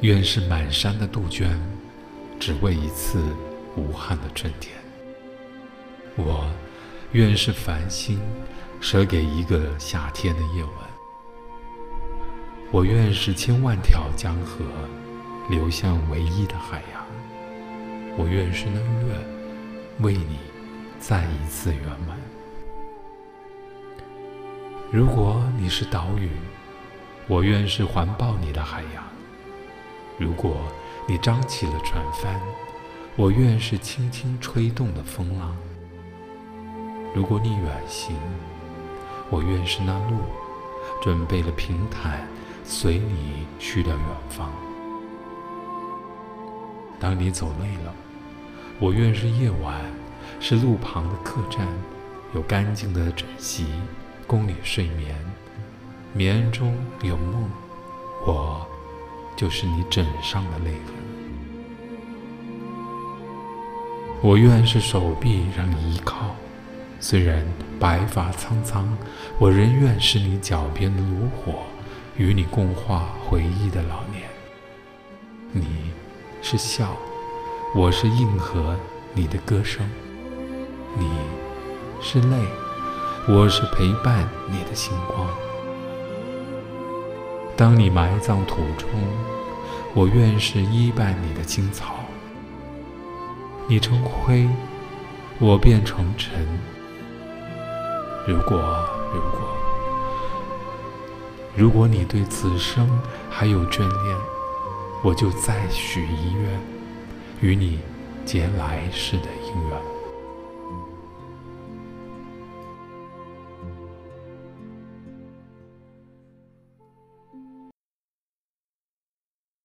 愿是满山的杜鹃，只为一次无憾的春天。我愿是繁星，舍给一个夏天的夜晚。我愿是千万条江河，流向唯一的海洋。我愿是那月，为你再一次圆满。如果你是岛屿，我愿是环抱你的海洋。如果你张起了船帆，我愿是轻轻吹动的风浪；如果你远行，我愿是那路，准备了平坦，随你去了远方。当你走累了，我愿是夜晚，是路旁的客栈，有干净的枕席供你睡眠，眠中有梦，就是你枕上的泪痕。我愿是手臂让你依靠，虽然白发苍苍，我仍愿是你脚边的炉火，与你共话回忆的老年。你是笑，我是应和你的歌声；你是泪，我是陪伴你的星光。当你埋葬土中，我愿是依伴你的青草。你成灰，我变成尘。如果，如果，如果你对此生还有眷恋，我就再许一愿，与你结来世的姻缘。